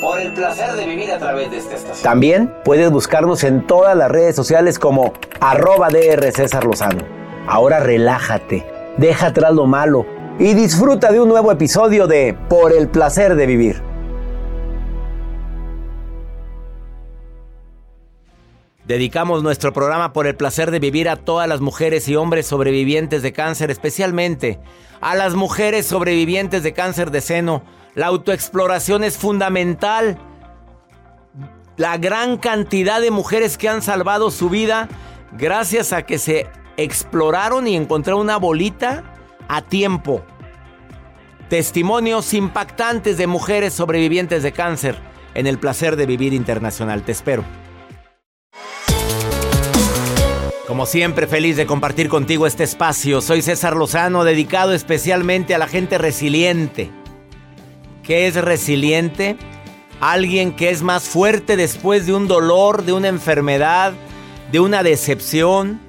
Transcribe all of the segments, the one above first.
Por el placer de vivir a través de esta estación. También puedes buscarnos en todas las redes sociales como arroba DR César Lozano. Ahora relájate, deja atrás lo malo y disfruta de un nuevo episodio de Por el placer de vivir. Dedicamos nuestro programa por el placer de vivir a todas las mujeres y hombres sobrevivientes de cáncer, especialmente a las mujeres sobrevivientes de cáncer de seno. La autoexploración es fundamental. La gran cantidad de mujeres que han salvado su vida gracias a que se exploraron y encontraron una bolita a tiempo. Testimonios impactantes de mujeres sobrevivientes de cáncer en el placer de vivir internacional. Te espero. Como siempre, feliz de compartir contigo este espacio. Soy César Lozano, dedicado especialmente a la gente resiliente. ¿Qué es resiliente? Alguien que es más fuerte después de un dolor, de una enfermedad, de una decepción,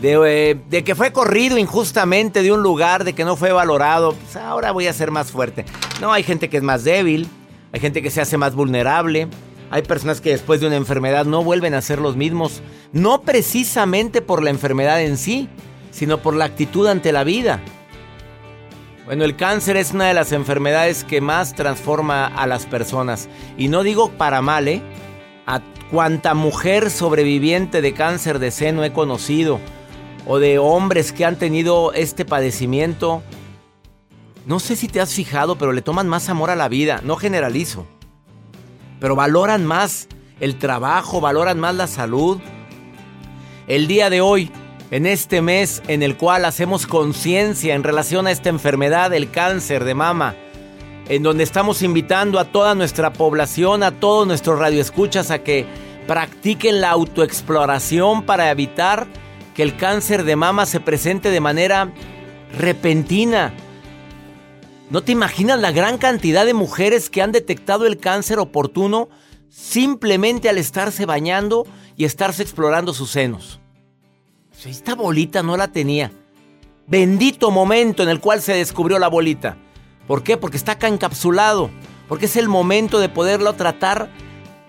eh, de, que fue corrido injustamente de un lugar, de que no fue valorado, pues ahora voy a ser más fuerte. No, hay gente que es más débil, hay gente que se hace más vulnerable, hay personas que después de una enfermedad no vuelven a ser los mismos, no precisamente por la enfermedad en sí, sino por la actitud ante la vida. Bueno, el cáncer es una de las enfermedades que más transforma a las personas. Y no digo para mal, ¿eh? A cuanta mujer sobreviviente de cáncer de seno he conocido, o de hombres que han tenido este padecimiento, no sé si te has fijado, pero le toman más amor a la vida, no generalizo, pero valoran más el trabajo, valoran más la salud. El día de hoy, en este mes en el cual hacemos conciencia en relación a esta enfermedad, el cáncer de mama, en donde estamos invitando a toda nuestra población, a todos nuestros radioescuchas a que practiquen la autoexploración para evitar que el cáncer de mama se presente de manera repentina. ¿No te imaginas la gran cantidad de mujeres que han detectado el cáncer oportuno simplemente al estarse bañando y estarse explorando sus senos? Esta bolita no la tenía. Bendito momento en el cual se descubrió la bolita. ¿Por qué? Porque está acá encapsulado. Porque es el momento de poderlo tratar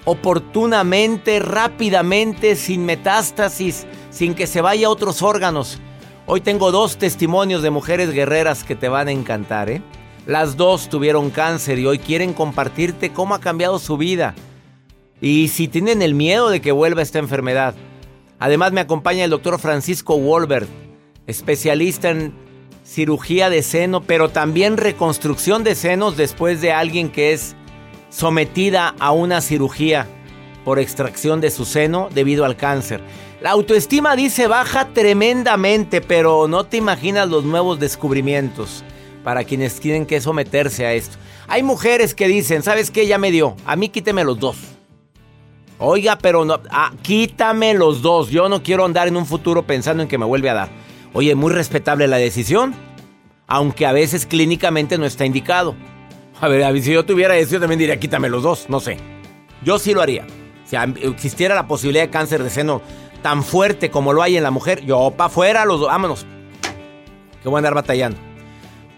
oportunamente, rápidamente, sin metástasis, sin que se vaya a otros órganos. Hoy tengo dos testimonios de mujeres guerreras que te van a encantar, ¿eh? Las dos tuvieron cáncer y hoy quieren compartirte cómo ha cambiado su vida. Y si tienen el miedo de que vuelva esta enfermedad. Además me acompaña el doctor Francisco Wolbert, especialista en cirugía de seno, pero también reconstrucción de senos después de alguien que es sometida a una cirugía por extracción de su seno debido al cáncer. La autoestima dice baja tremendamente, pero no te imaginas los nuevos descubrimientos. para quienes tienen que someterse a esto. Hay mujeres que dicen, ¿sabes qué? Ya me dio, a mí quíteme los dos. Oiga, pero no, ah, quítame los dos. Yo no quiero andar en un futuro pensando en que me vuelve a dar. Oye, muy respetable la decisión, aunque a veces clínicamente no está indicado. A ver, si yo tuviera eso, yo también diría, quítame los dos, no sé. Yo sí lo haría. Si existiera la posibilidad de cáncer de seno tan fuerte como lo hay en la mujer, yo para afuera, los dos, vámonos. Que voy a andar batallando.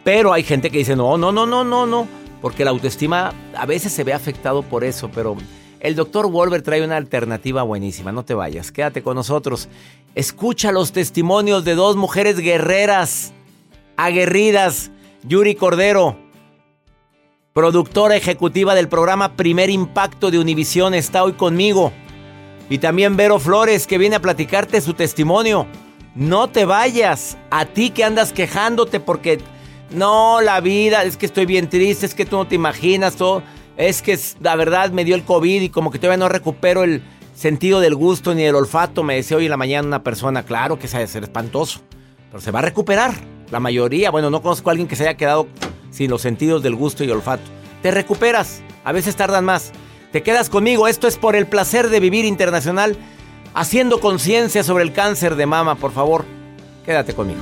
Pero hay gente que dice, no, no, no, no, no, no. Porque la autoestima a veces se ve afectado por eso, pero el doctor Wolver trae una alternativa buenísima. No te vayas, quédate con nosotros. Escucha los testimonios de dos mujeres guerreras, aguerridas. Yuri Cordero, productora ejecutiva del programa Primer Impacto de Univisión, está hoy conmigo. Y también Vero Flores, que viene a platicarte su testimonio. No te vayas, a ti que andas quejándote porque no, la vida, es que estoy bien triste, es que tú no te imaginas todo. Es que la verdad me dio el COVID y como que todavía no recupero el sentido del gusto ni del olfato. Me decía hoy en la mañana una persona, claro que se de ser espantoso, pero se va a recuperar. La mayoría, bueno, no conozco a alguien que se haya quedado sin los sentidos del gusto y olfato. Te recuperas, a veces tardan más. Te quedas conmigo, esto es por el placer de vivir internacional, haciendo conciencia sobre el cáncer de mama, por favor. Quédate conmigo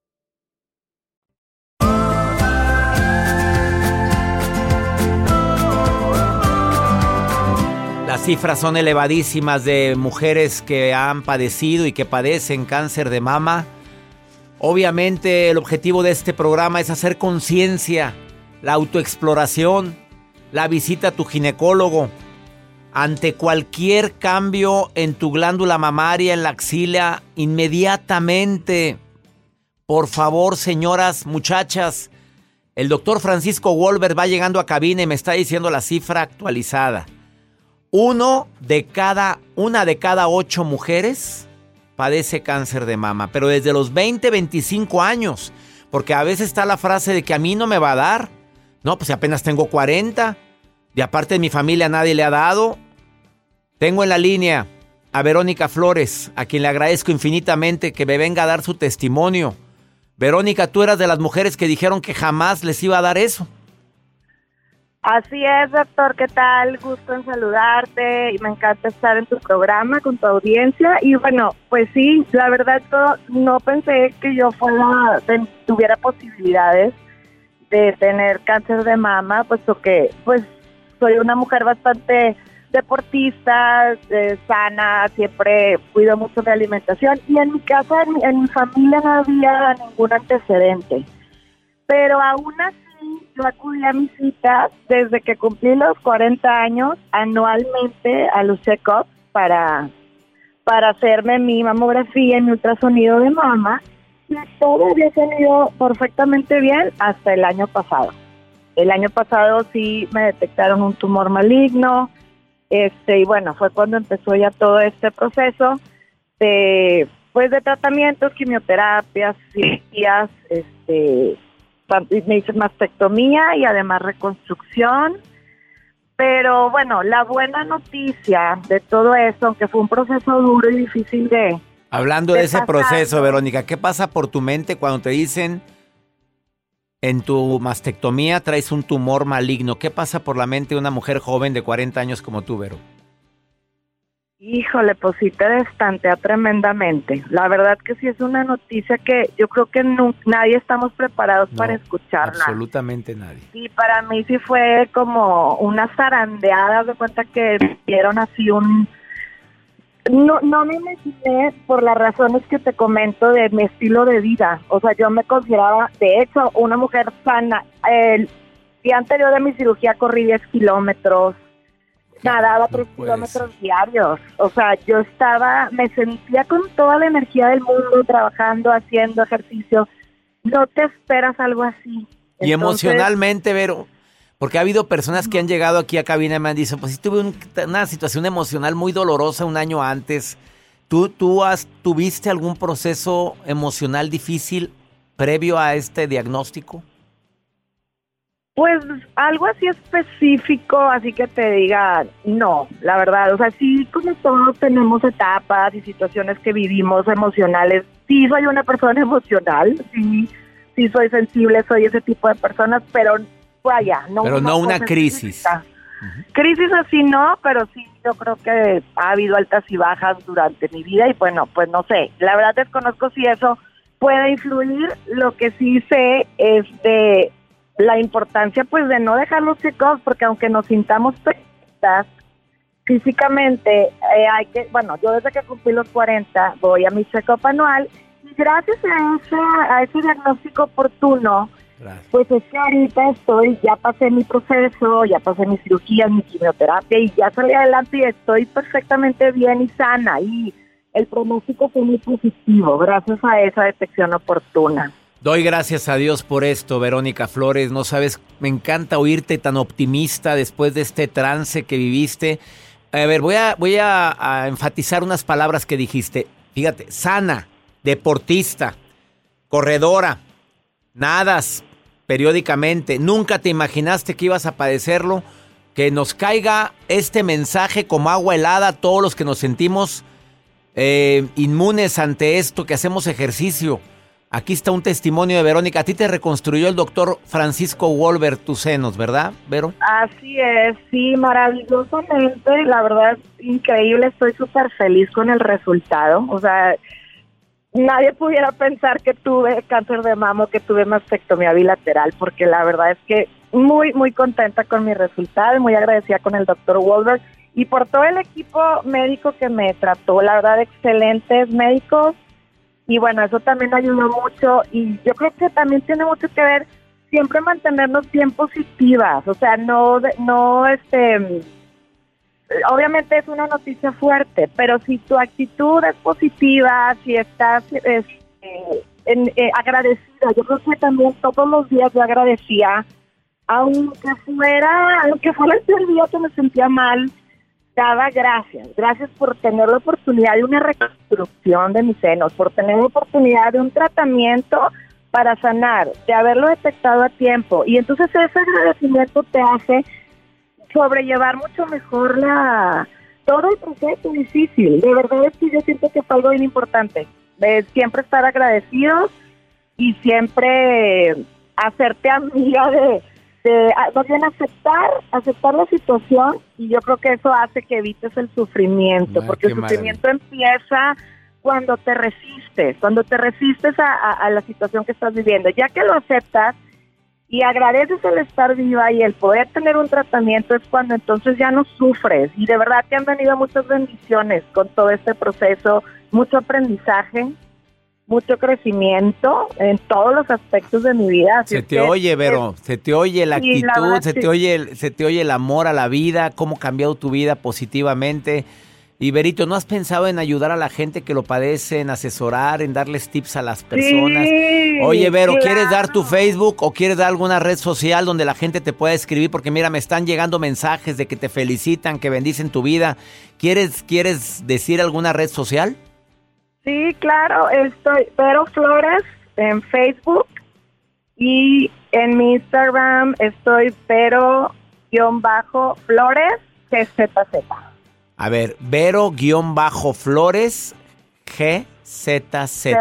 Las cifras son elevadísimas de mujeres que han padecido y que padecen cáncer de mama. Obviamente el objetivo de este programa es hacer conciencia, la autoexploración, la visita a tu ginecólogo. Ante cualquier cambio en tu glándula mamaria, en la axila, inmediatamente. Por favor, señoras, muchachas, el doctor Francisco Wolver va llegando a cabina y me está diciendo la cifra actualizada. Uno de cada, una de cada ocho mujeres padece cáncer de mama, pero desde los 20, 25 años. Porque a veces está la frase de que a mí no me va a dar. No, pues apenas tengo 40. Y aparte de mi familia nadie le ha dado. Tengo en la línea a Verónica Flores, a quien le agradezco infinitamente que me venga a dar su testimonio. Verónica, tú eras de las mujeres que dijeron que jamás les iba a dar eso. Así es, doctor, ¿qué tal? Gusto en saludarte y me encanta estar en tu programa con tu audiencia. Y bueno, pues sí, la verdad no pensé que yo fuera, tuviera posibilidades de tener cáncer de mama, puesto que pues soy una mujer bastante deportista, eh, sana, siempre cuido mucho mi alimentación y en mi casa, en mi familia no había ningún antecedente. Pero aún así yo acudí a mis citas desde que cumplí los 40 años anualmente a los check-ups para, para hacerme mi mamografía y mi ultrasonido de mama y todo había salido perfectamente bien hasta el año pasado. El año pasado sí me detectaron un tumor maligno, este y bueno, fue cuando empezó ya todo este proceso de pues de tratamientos, quimioterapias, cirugías, este me hice mastectomía y además reconstrucción Pero bueno, la buena noticia de todo esto, aunque fue un proceso duro y difícil de... Hablando de, ese proceso, Verónica, ¿qué pasa por tu mente cuando te dicen en tu mastectomía traes un tumor maligno? ¿Qué pasa por la mente de una mujer joven de 40 años como tú, Vero? Híjole, pues sí te destantea tremendamente. La verdad que sí es una noticia que yo creo que nadie estamos preparados para escucharla. Absolutamente nadie. Y para mí sí fue como una zarandeada, de cuenta que dieron así un... No, no me imaginé por las razones que te comento de mi estilo de vida. O sea, yo me consideraba, de hecho, una mujer sana. El día anterior de mi cirugía corrí 10 kilómetros nadaba tres kilómetros diarios. O sea, yo estaba, me sentía con toda la energía del mundo, trabajando, haciendo ejercicio. No te esperas algo así. y emocionalmente, Vero, porque ha habido personas que han llegado aquí a cabina y me han dicho, pues sí tuve una situación emocional muy dolorosa un año antes. ¿Tú, tú has, tuviste algún proceso emocional difícil previo a este diagnóstico? Pues algo así específico, así que te diga, no, la verdad, o sea, sí, como todos tenemos etapas y situaciones que vivimos emocionales, sí soy una persona emocional, sí, sí soy sensible, soy ese tipo de personas, pero vaya, no. Pero no una crisis. Crisis así no, pero sí yo creo que ha habido altas y bajas durante mi vida y bueno, pues no sé, la verdad desconozco si eso puede influir, lo que sí sé es de la importancia pues de no dejar los chicos porque aunque nos sintamos perfectas físicamente eh, hay que bueno yo desde que cumplí los 40 voy a mi check-up anual. Y gracias a ese, a ese diagnóstico oportuno pues es que ahorita estoy ya pasé mi proceso ya pasé mi cirugía mi quimioterapia y ya salí adelante y estoy perfectamente bien y sana. Y el pronóstico fue muy positivo gracias a esa detección oportuna Doy gracias a Dios por esto, Verónica Flores. No sabes, me encanta oírte tan optimista después de este trance que viviste. A ver, voy a, voy a, enfatizar unas palabras que dijiste. Fíjate, sana, deportista, corredora, nadas periódicamente. Nunca te imaginaste que ibas a padecerlo. Que nos caiga este mensaje como agua helada a todos los que nos sentimos eh, inmunes ante esto, que hacemos ejercicio Aquí está un testimonio de Verónica. A ti te reconstruyó el doctor Francisco Wolver tus senos, ¿verdad, Vero? Así es, sí, maravillosamente. La verdad, increíble. Estoy súper feliz con el resultado. O sea, nadie pudiera pensar que tuve cáncer de mamo, que tuve mastectomía bilateral, porque la verdad es que muy, muy contenta con mi resultado, muy agradecida con el doctor Wolver y por todo el equipo médico que me trató. La verdad, excelentes médicos y bueno, eso también ayudó mucho y yo creo que también tiene mucho que ver siempre mantenernos bien positivas, o sea, no, no, este, obviamente es una noticia fuerte, pero si tu actitud es positiva, si estás este, eh, agradecida, yo creo que también todos los días yo agradecía, aunque fuera, aunque fuera el día que me sentía mal, daba gracias, gracias por tener la oportunidad de una reconstrucción de mis senos, por tener la oportunidad de un tratamiento para sanar, de haberlo detectado a tiempo. Y entonces ese agradecimiento te hace sobrellevar mucho mejor la todo el proceso difícil. De verdad es que yo siento que fue algo bien importante. De siempre estar agradecidos y siempre hacerte amiga de, de ah, más bien aceptar, aceptar la situación y yo creo que eso hace que evites el sufrimiento, porque el sufrimiento empieza cuando te resistes, cuando te resistes a, la situación que estás viviendo. Ya que lo aceptas y agradeces el estar viva y el poder tener un tratamiento es cuando entonces ya no sufres. Y de verdad que han venido muchas bendiciones con todo este proceso, mucho aprendizaje mucho crecimiento en todos los aspectos de mi vida. se te oye, Vero, se te oye la actitud, se te oye, se te oye el amor a la vida, cómo ha cambiado tu vida positivamente. Y Berito, ¿no has pensado en ayudar a la gente que lo padece, en asesorar, en darles tips a las personas? Oye, Vero, ¿quieres dar tu Facebook o quieres dar alguna red social donde la gente te pueda escribir? Porque mira, me están llegando mensajes de que te felicitan, que bendicen tu vida. ¿Quieres, quieres decir alguna red social? Sí, claro, estoy Pero Flores en Facebook y en mi Instagram estoy Pero Vero-Flores GZZ. A ver, Vero-Flores GZZ.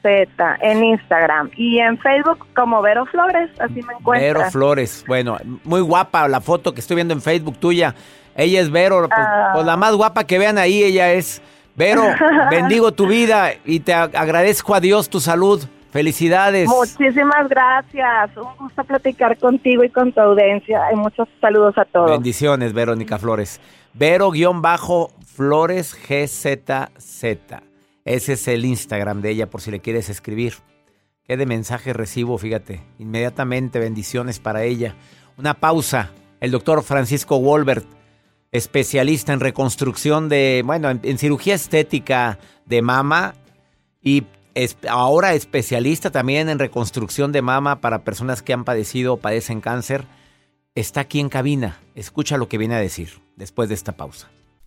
Z en Instagram y en Facebook como Vero Flores, así me encuentro. Vero Flores, bueno, muy guapa la foto que estoy viendo en Facebook tuya. Ella es Vero, pues, Ah. pues la más guapa que vean ahí, ella es. Vero, bendigo tu vida y te ag- agradezco a Dios tu salud. Felicidades. Muchísimas gracias. Un gusto platicar contigo y con tu audiencia. Y muchos saludos a todos. Bendiciones, Verónica Flores. Vero-Flores GZZ. Ese es el Instagram de ella por si le quieres escribir. Qué de mensaje recibo, fíjate. Inmediatamente bendiciones para ella. Una pausa. El doctor Francisco Wolbert, especialista en reconstrucción de, bueno, en, cirugía estética de mama y ahora especialista también en reconstrucción de mama para personas que han padecido o padecen cáncer está aquí en cabina. Escucha lo que viene a decir después de esta pausa.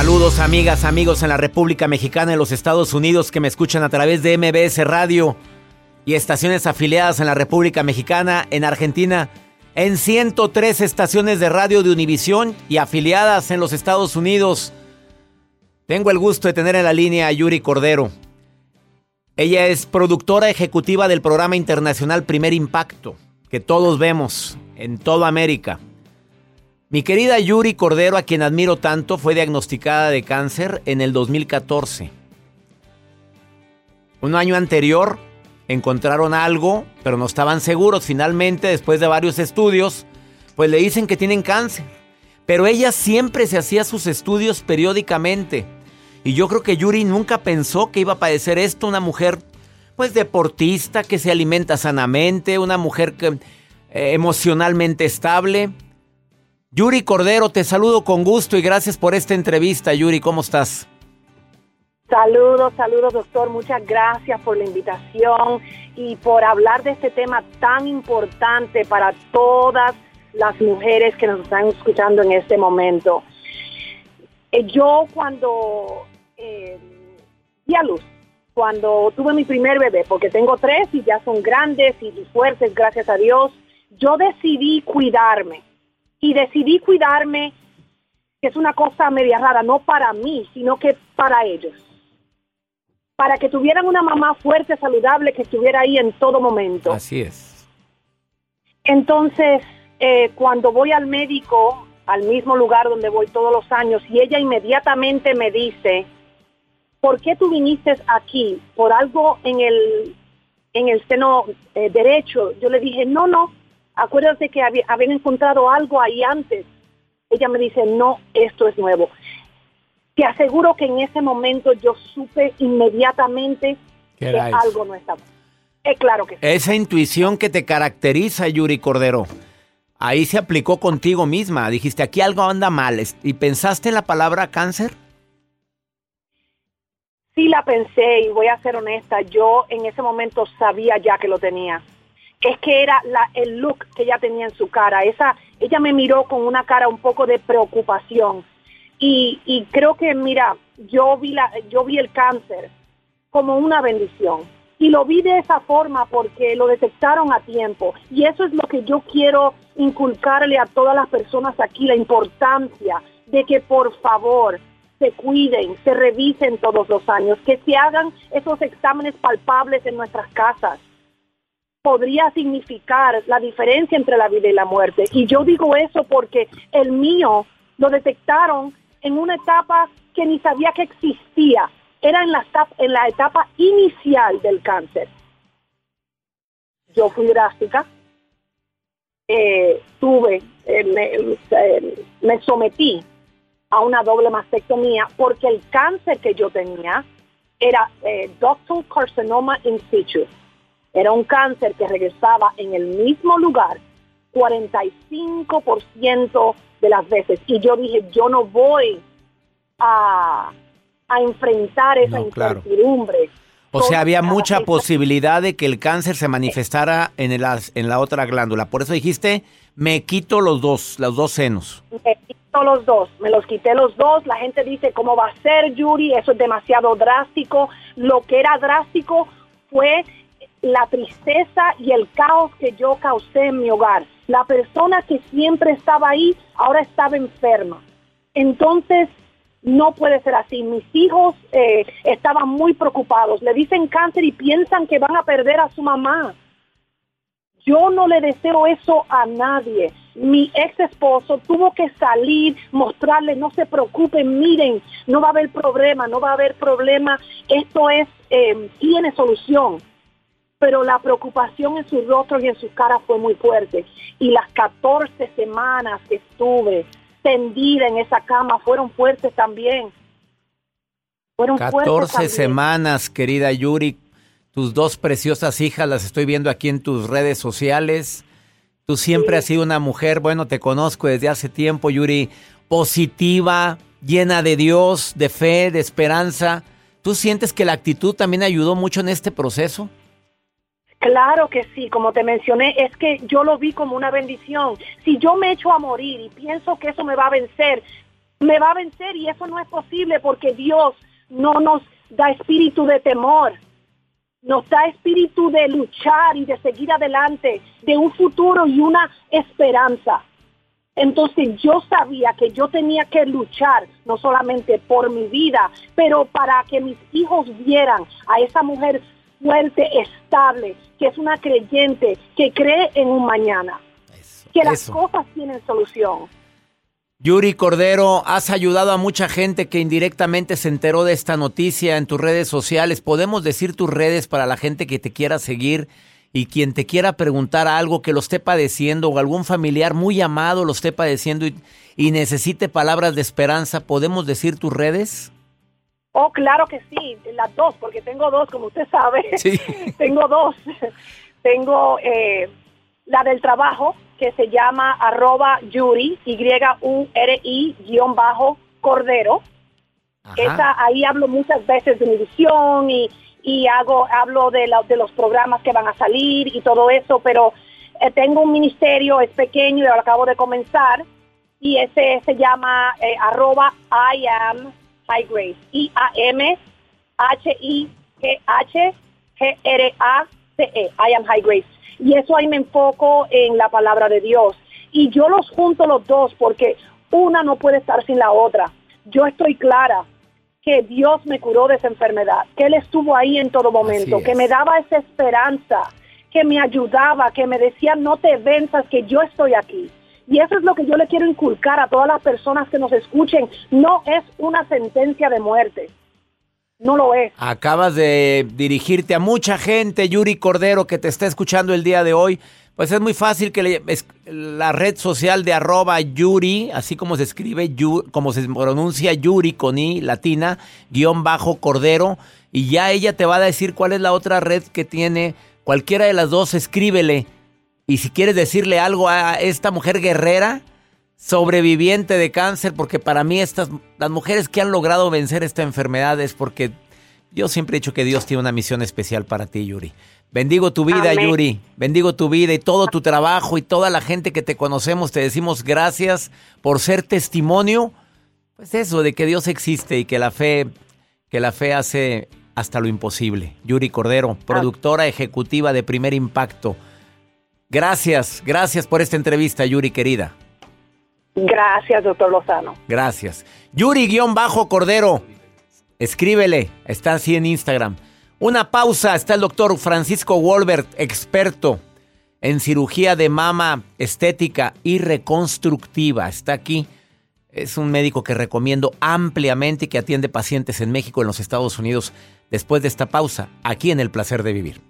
Saludos amigas, amigos en la República Mexicana y los Estados Unidos que me escuchan a través de MBS Radio y estaciones afiliadas en la República Mexicana, en Argentina, en 103 estaciones de radio de Univisión y afiliadas en los Estados Unidos. Tengo el gusto de tener en la línea a Yuri Cordero. Ella es productora ejecutiva del programa internacional Primer Impacto, que todos vemos en toda América. Mi querida Yuri Cordero, a quien admiro tanto, fue diagnosticada de cáncer en el 2014. Un año anterior encontraron algo, pero no estaban seguros. Finalmente, después de varios estudios, pues le dicen que tienen cáncer. Pero ella siempre se hacía sus estudios periódicamente. Y yo creo que Yuri nunca pensó que iba a padecer esto. Una mujer, pues deportista, que se alimenta sanamente, una mujer que, eh, emocionalmente estable. Yuri Cordero, te saludo con gusto y gracias por esta entrevista. Yuri, ¿cómo estás? Saludos, saludos doctor, muchas gracias por la invitación y por hablar de este tema tan importante para todas las mujeres que nos están escuchando en este momento. Eh, yo cuando eh, di a luz, cuando tuve mi primer bebé, porque tengo tres y ya son grandes y fuertes, gracias a Dios, yo decidí cuidarme y decidí cuidarme, que es una cosa media rara, no para mí, sino que para ellos para que tuvieran una mamá fuerte, saludable, que estuviera ahí en todo momento. Así es. Entonces, eh, cuando voy al médico, al mismo lugar donde voy todos los años, y ella inmediatamente me dice, ¿por qué tú viniste aquí? ¿Por algo en el, en el seno eh, derecho? Yo le dije, no, no, acuérdate que había, habían encontrado algo ahí antes. Ella me dice, no, esto es nuevo. Te aseguro que en ese momento yo supe inmediatamente ¿Qué que eso? algo no estaba. Eh, claro que sí. Esa intuición que te caracteriza, Yuri Cordero, ahí se aplicó contigo misma. Dijiste, aquí algo anda mal. ¿Y pensaste en la palabra cáncer? Sí la pensé y voy a ser honesta, yo en ese momento sabía ya que lo tenía. Es que era la, el look que ella tenía en su cara. Esa, ella me miró con una cara un poco de preocupación. Y, y creo que, mira, yo vi, la, yo vi el cáncer como una bendición. Y lo vi de esa forma porque lo detectaron a tiempo. Y eso es lo que yo quiero inculcarle a todas las personas aquí, la importancia de que por favor se cuiden, se revisen todos los años, que se hagan esos exámenes palpables en nuestras casas. Podría significar la diferencia entre la vida y la muerte. Y yo digo eso porque el mío lo detectaron en una etapa que ni sabía que existía. Era en la, en la etapa inicial del cáncer. Yo fui drástica, eh, tuve, eh, me, eh, me sometí a una doble mastectomía porque el cáncer que yo tenía era ductal carcinoma in situ. Era un cáncer que regresaba en el mismo lugar 45% de las veces. Y yo dije, yo no voy a, a enfrentar esa incertidumbre. O sea, había mucha posibilidad de que el cáncer se manifestara en, el, en la otra glándula. Por eso dijiste, me quito los dos, los dos senos. Me quito los dos, me los quité los dos. La gente dice, ¿cómo va a ser, Yuri? Eso es demasiado drástico. Lo que era drástico fue la tristeza y el caos que yo causé en mi hogar. La persona que siempre estaba ahí ahora estaba enferma. Entonces, no puede ser así. Mis hijos eh, estaban muy preocupados. Le dicen cáncer y piensan que van a perder a su mamá. Yo no le deseo eso a nadie. Mi ex esposo tuvo que salir, mostrarle, no se preocupen, miren, no va a haber problema, no va a haber problema. Esto es, eh, tiene solución. Pero la preocupación en sus rostros y en sus caras fue muy fuerte. Y las 14 semanas que estuve tendida en esa cama fueron fuertes también. Fueron 14 semanas, querida Yuri. Tus dos preciosas hijas las estoy viendo aquí en tus redes sociales. Tú siempre has sido una mujer, bueno, te conozco desde hace tiempo, Yuri, positiva, llena de Dios, de fe, de esperanza. ¿Tú sientes que la actitud también ayudó mucho en este proceso? Claro que sí, como te mencioné, es que yo lo vi como una bendición. Si yo me echo a morir y pienso que eso me va a vencer, me va a vencer y eso no es posible porque Dios no nos da espíritu de temor, nos da espíritu de luchar y de seguir adelante, de un futuro y una esperanza. Entonces yo sabía que yo tenía que luchar no solamente por mi vida, pero para que mis hijos vieran a esa mujer fuerte, estable, que es una creyente, que cree en un mañana, que las cosas tienen solución. Yuri Cordero, has ayudado a mucha gente que indirectamente se enteró de esta noticia en tus redes sociales. ¿Podemos decir tus redes para la gente que te quiera seguir y quien te quiera preguntar algo que lo esté padeciendo o algún familiar muy amado lo esté padeciendo y, y necesite palabras de esperanza? ¿Podemos decir tus redes? Oh, claro que sí, las dos, porque tengo dos, como usted sabe. Sí. tengo dos. tengo eh, la del trabajo, que se llama arroba Yuri, Y-U-R-I, guion bajo, Cordero. Esa, ahí hablo muchas veces de mi visión y, y hago, hablo de, de los programas que van a salir y todo eso, pero eh, tengo un ministerio, es pequeño, y lo acabo de comenzar, y ese se llama eh, arroba I am High Grace. I-A-M-H-I-G-H-G-R-A-C-E. I am High Grace. Y eso ahí me enfoco en la palabra de Dios. Y yo los junto los dos porque una no puede estar sin la otra. Yo estoy clara que Dios me curó de esa enfermedad, que Él estuvo ahí en todo momento, que me daba esa esperanza, que me ayudaba, que me decía, no te venzas, que yo estoy aquí. Y eso es lo que yo le quiero inculcar a todas las personas que nos escuchen. No es una sentencia de muerte. No lo es. Acabas de dirigirte a mucha gente, Yuri Cordero, que te está escuchando el día de hoy. Pues es muy fácil que le, la red social de arroba Yuri, así como se escribe, como se pronuncia Yuri con I latina, guion bajo Cordero, y ya ella te va a decir cuál es la otra red que tiene. Cualquiera de las dos, escríbele y si quieres decirle algo a esta mujer guerrera, sobreviviente de cáncer, porque para mí estas, las mujeres que han logrado vencer esta enfermedad es porque Yo siempre he dicho que Dios tiene una misión especial para ti, Yuri. Bendigo tu vida, Yuri. Bendigo tu vida y todo tu trabajo y toda la gente que te conocemos. Te decimos gracias por ser testimonio. Pues eso, de que Dios existe y que la fe, que la fe hace hasta lo imposible. Yuri Cordero, productora ejecutiva de Primer Impacto. Gracias, gracias por esta entrevista, Yuri querida. Gracias, doctor Lozano. Gracias. Yuri-Cordero. Escríbele, está así en Instagram. Una pausa, está el doctor Francisco Wolbert, experto en cirugía de mama estética y reconstructiva. Está aquí. Es un médico que recomiendo ampliamente y que atiende pacientes en México, en los Estados Unidos. Después de esta pausa, aquí en El Placer de Vivir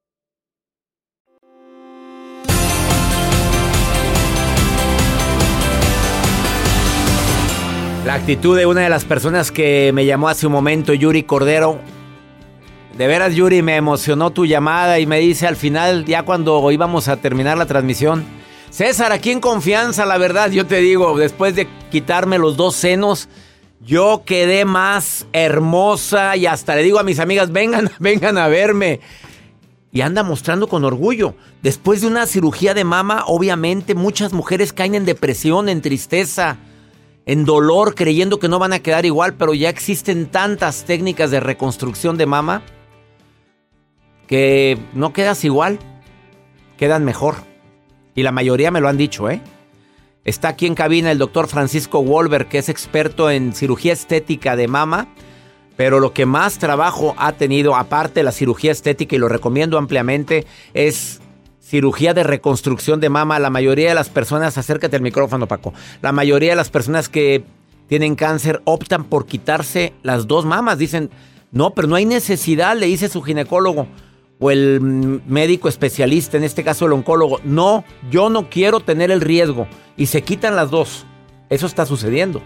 La actitud de una de las personas que me llamó hace un momento, Yuri Cordero. De veras, Yuri, me emocionó tu llamada y me dice al final, ya cuando íbamos a terminar la transmisión, César, aquí en confianza, la verdad, yo te digo, después de quitarme los dos senos, yo quedé más hermosa y hasta le digo a mis amigas, vengan, vengan a verme. Y anda mostrando con orgullo. Después de una cirugía de mama, obviamente muchas mujeres caen en depresión, en tristeza en dolor creyendo que no van a quedar igual, pero ya existen tantas técnicas de reconstrucción de mama que no quedas igual, quedan mejor. Y la mayoría me lo han dicho, ¿eh? Está aquí en cabina el doctor Francisco Wolver, que es experto en cirugía estética de mama, pero lo que más trabajo ha tenido, aparte de la cirugía estética, y lo recomiendo ampliamente, es cirugía de reconstrucción de mama, la mayoría de las personas, acércate al micrófono Paco, la mayoría de las personas que tienen cáncer optan por quitarse las dos mamas, dicen, no, pero no hay necesidad, le dice su ginecólogo o el médico especialista, en este caso el oncólogo, no, yo no quiero tener el riesgo y se quitan las dos. Eso está sucediendo.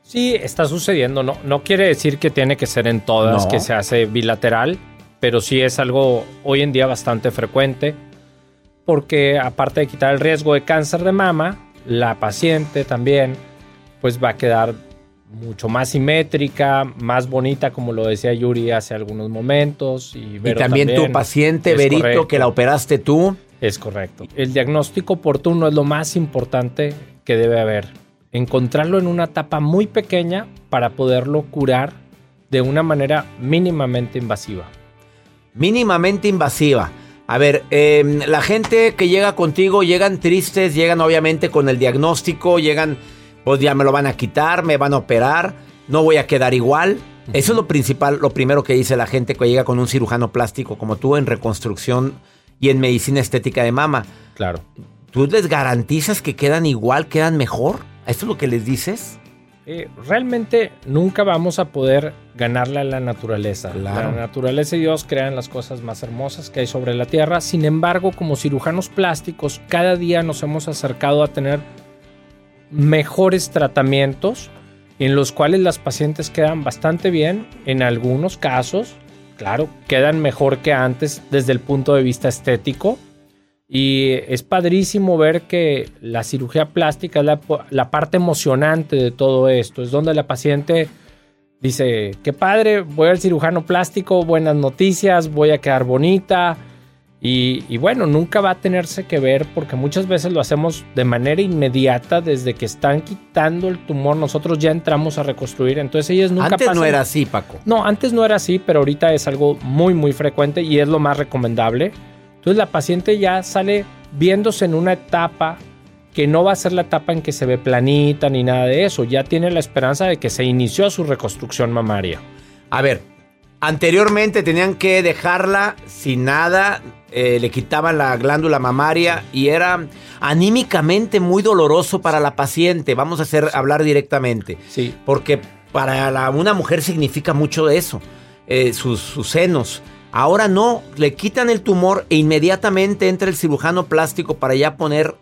Sí, está sucediendo. No, no quiere decir que tiene que ser en todas, que se hace bilateral, pero sí es algo hoy en día bastante frecuente porque aparte de quitar el riesgo de cáncer de mama, la paciente también pues va a quedar mucho más simétrica, más bonita, como lo decía Yuri hace algunos momentos. Y, también, tu paciente, Verito, que la operaste tú. Es correcto. El diagnóstico oportuno es lo más importante que debe haber. Encontrarlo en una etapa muy pequeña para poderlo curar de una manera mínimamente invasiva. Mínimamente invasiva. A ver, em, la gente que llega contigo llegan tristes, llegan obviamente con el diagnóstico, llegan, pues ya me lo van a quitar, me van a operar, no voy a quedar igual. Eso es lo principal, lo primero que dice la gente que llega con un cirujano plástico como tú en reconstrucción y en medicina estética de mama. Claro. ¿Tú les garantizas que quedan igual, quedan mejor? ¿Eso es lo que les dices? Eh, realmente nunca vamos a poder ganarle a la naturaleza. La naturaleza y Dios crean las cosas más hermosas que hay sobre la tierra. Sin embargo, como cirujanos plásticos, cada día nos hemos acercado a tener mejores tratamientos en los cuales las pacientes quedan bastante bien. En algunos casos, claro, quedan mejor que antes desde el punto de vista estético Y es padrísimo ver que la cirugía plástica es la, la parte emocionante de todo esto. Es donde la paciente dice, qué padre, voy al cirujano plástico, buenas noticias, voy a quedar bonita y, bueno, nunca va a tenerse que ver porque muchas veces lo hacemos de manera inmediata desde que están quitando el tumor. Nosotros ya entramos a reconstruir. Entonces ellas nunca Antes no era así, Paco. No, antes no era así, pero ahorita es algo muy, muy frecuente y es lo más recomendable. Entonces la paciente ya sale viéndose en una etapa que no va a ser la etapa en que se ve planita ni nada de eso. Ya tiene la esperanza de que se inició su reconstrucción mamaria. A ver, anteriormente tenían que dejarla sin nada eh, le quitaban la glándula mamaria y era anímicamente muy doloroso para la paciente. Vamos a hacer, hablar directamente. Sí. Porque para una mujer significa mucho eso, eh, sus, senos. Ahora no, le quitan el tumor e inmediatamente entra el cirujano plástico para ya poner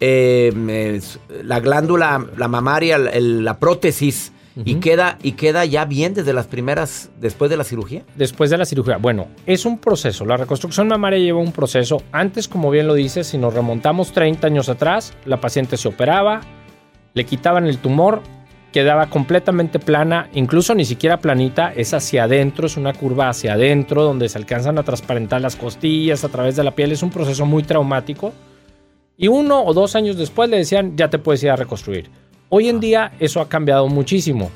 eh, la glándula, la mamaria, la prótesis y, queda, y queda ya bien desde las primeras, después de la cirugía. Después de la cirugía. Bueno, es un proceso. La reconstrucción mamaria lleva un proceso. Antes, como bien lo dices, si nos remontamos 30 años atrás, la paciente se operaba, le quitaban el tumor, quedaba completamente plana, incluso ni siquiera planita, es hacia adentro, es una curva hacia adentro donde se alcanzan a transparentar las costillas a través de la piel. Es un proceso muy traumático. Y uno o dos años después le decían, ya te puedes ir a reconstruir. Hoy en día eso ha cambiado muchísimo.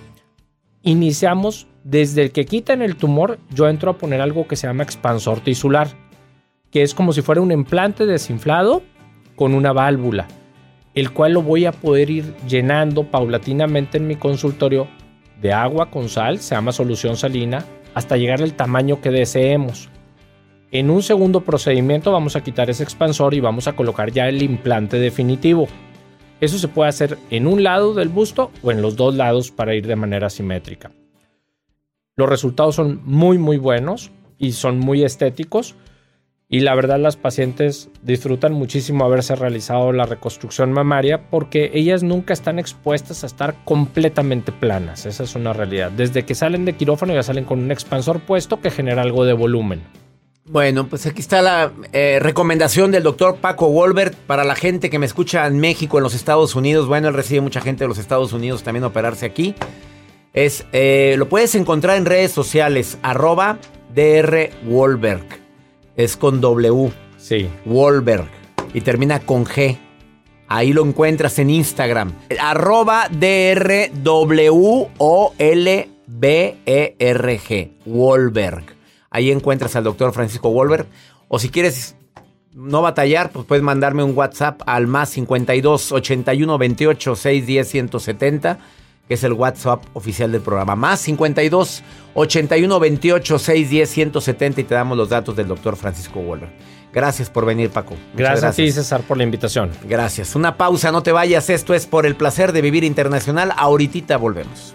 Iniciamos desde el que quitan el tumor, yo entro a poner algo que se llama expansor tisular, que es como si fuera un implante desinflado con una válvula, el cual lo voy a poder ir llenando paulatinamente en mi consultorio de agua con sal, se llama solución salina, hasta llegar al tamaño que deseemos. En un segundo procedimiento vamos a quitar ese expansor y vamos a colocar ya el implante definitivo. Eso se puede hacer en un lado del busto o en los dos lados para ir de manera simétrica. Los resultados son muy muy buenos y son muy estéticos y la verdad las pacientes disfrutan muchísimo haberse realizado la reconstrucción mamaria porque ellas nunca están expuestas a estar completamente planas, esa es una realidad. Desde que salen de quirófano ya salen con un expansor puesto que genera algo de volumen. Bueno, pues aquí está la eh, recomendación del doctor Paco Wolbert para la gente que me escucha en México, en los Estados Unidos. Bueno, él recibe mucha gente de los Estados Unidos también operarse aquí. Es, eh, lo puedes encontrar en redes sociales, arroba DR Wolberg. Es con W. Sí. Wolberg. Y termina con G. Ahí lo encuentras en Instagram. Arroba DR W O L B E. Wolberg. Ahí encuentras al doctor Francisco Wolver. O si quieres no batallar, pues puedes mandarme un WhatsApp al más 52 81 28 610 170, que es el WhatsApp oficial del programa. Más 52 81 28 610 170 y te damos los datos del doctor Francisco Wolver. Gracias por venir, Paco. Gracias, gracias, a ti, César, por la invitación. Gracias. Una pausa, no te vayas. Esto es por el placer de vivir internacional. Ahorita volvemos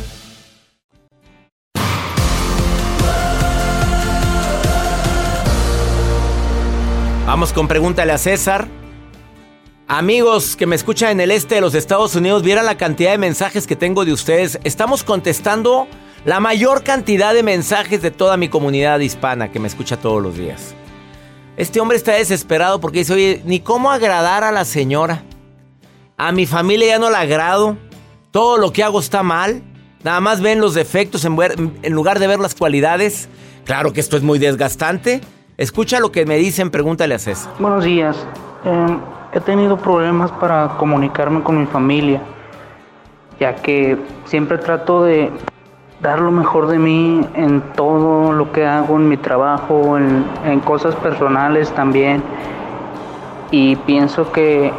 Vamos con pregúntale a César. Amigos que me escuchan en el este de los Estados Unidos, viera la cantidad de mensajes que tengo de ustedes. Estamos contestando la mayor cantidad de mensajes de toda mi comunidad hispana que me escucha todos los días. Este hombre está desesperado porque dice, oye, ni cómo agradar a la señora. A mi familia ya no la agrado. Todo lo que hago está mal. Nada más ven los defectos en, en lugar de ver las cualidades. Claro que esto es muy desgastante. Escucha lo que me dicen, pregúntale a César. Buenos días. Eh, he tenido problemas para comunicarme con mi familia, ya que siempre trato de dar lo mejor de mí en todo lo que hago, en mi trabajo, en, en cosas personales también. Y pienso que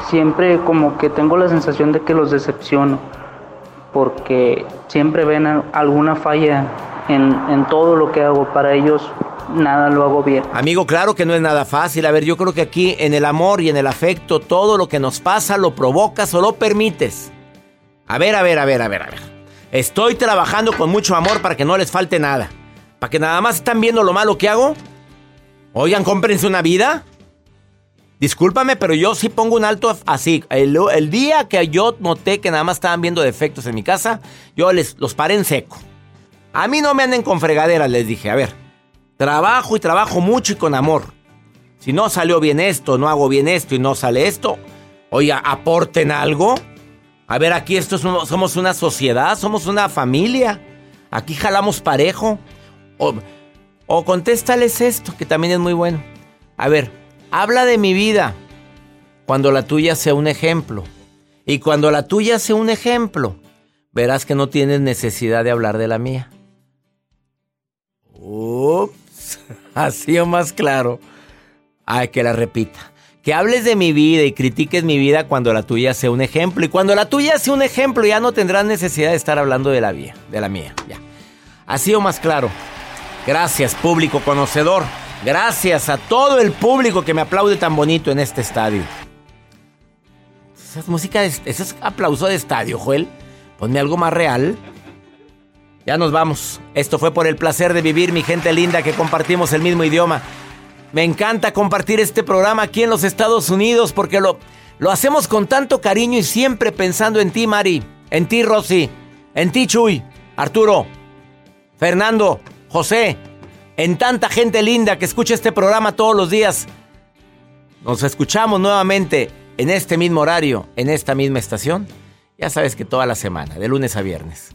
siempre como que tengo la sensación de que los decepciono, porque siempre ven alguna falla en, en todo lo que hago para ellos nada lo hago bien. Amigo, claro que no es nada fácil. A ver, yo creo que aquí en el amor y en el afecto, todo lo que nos pasa lo provocas o lo permites. A ver, a ver, a ver, a ver, a ver. Estoy trabajando con mucho amor para que no les falte nada. Para que nada más están viendo lo malo que hago. Oigan, cómprense una vida. Discúlpame, pero yo sí pongo un alto así. El, el, día que yo noté que nada más estaban viendo defectos en mi casa, yo les los paré en seco. A mí no me anden con fregaderas, les dije. A ver, Trabajo y trabajo mucho y con amor. Si no salió bien esto, no hago bien esto y no sale esto, oiga, aporten algo. A ver, aquí esto somos una sociedad, somos una familia. Aquí jalamos parejo. O, o contéstales esto, que también es muy bueno. A ver, habla de mi vida cuando la tuya sea un ejemplo. Y cuando la tuya sea un ejemplo, verás que no tienes necesidad de hablar de la mía. Ups. Así más claro. Ay, que la repita. Que hables de mi vida y critiques mi vida cuando la tuya sea un ejemplo. Y cuando la tuya sea un ejemplo, ya no tendrás necesidad de estar hablando de la mía. De la mía. Así más claro. Gracias, público conocedor. Gracias a todo el público que me aplaude tan bonito en este estadio. Esa es música, de, ese es aplauso de estadio, Joel. Ponme algo más real. Ya nos vamos. Esto fue por el placer de vivir, mi gente linda, que compartimos el mismo idioma. Me encanta compartir este programa aquí en los Estados Unidos porque lo, lo hacemos con tanto cariño y siempre pensando en ti, Mari, en ti, Rosy, en ti, Chuy, Arturo, Fernando, José, en tanta gente linda que escucha este programa todos los días. Nos escuchamos nuevamente en este mismo horario, en esta misma estación. Ya sabes que toda la semana, de lunes a viernes.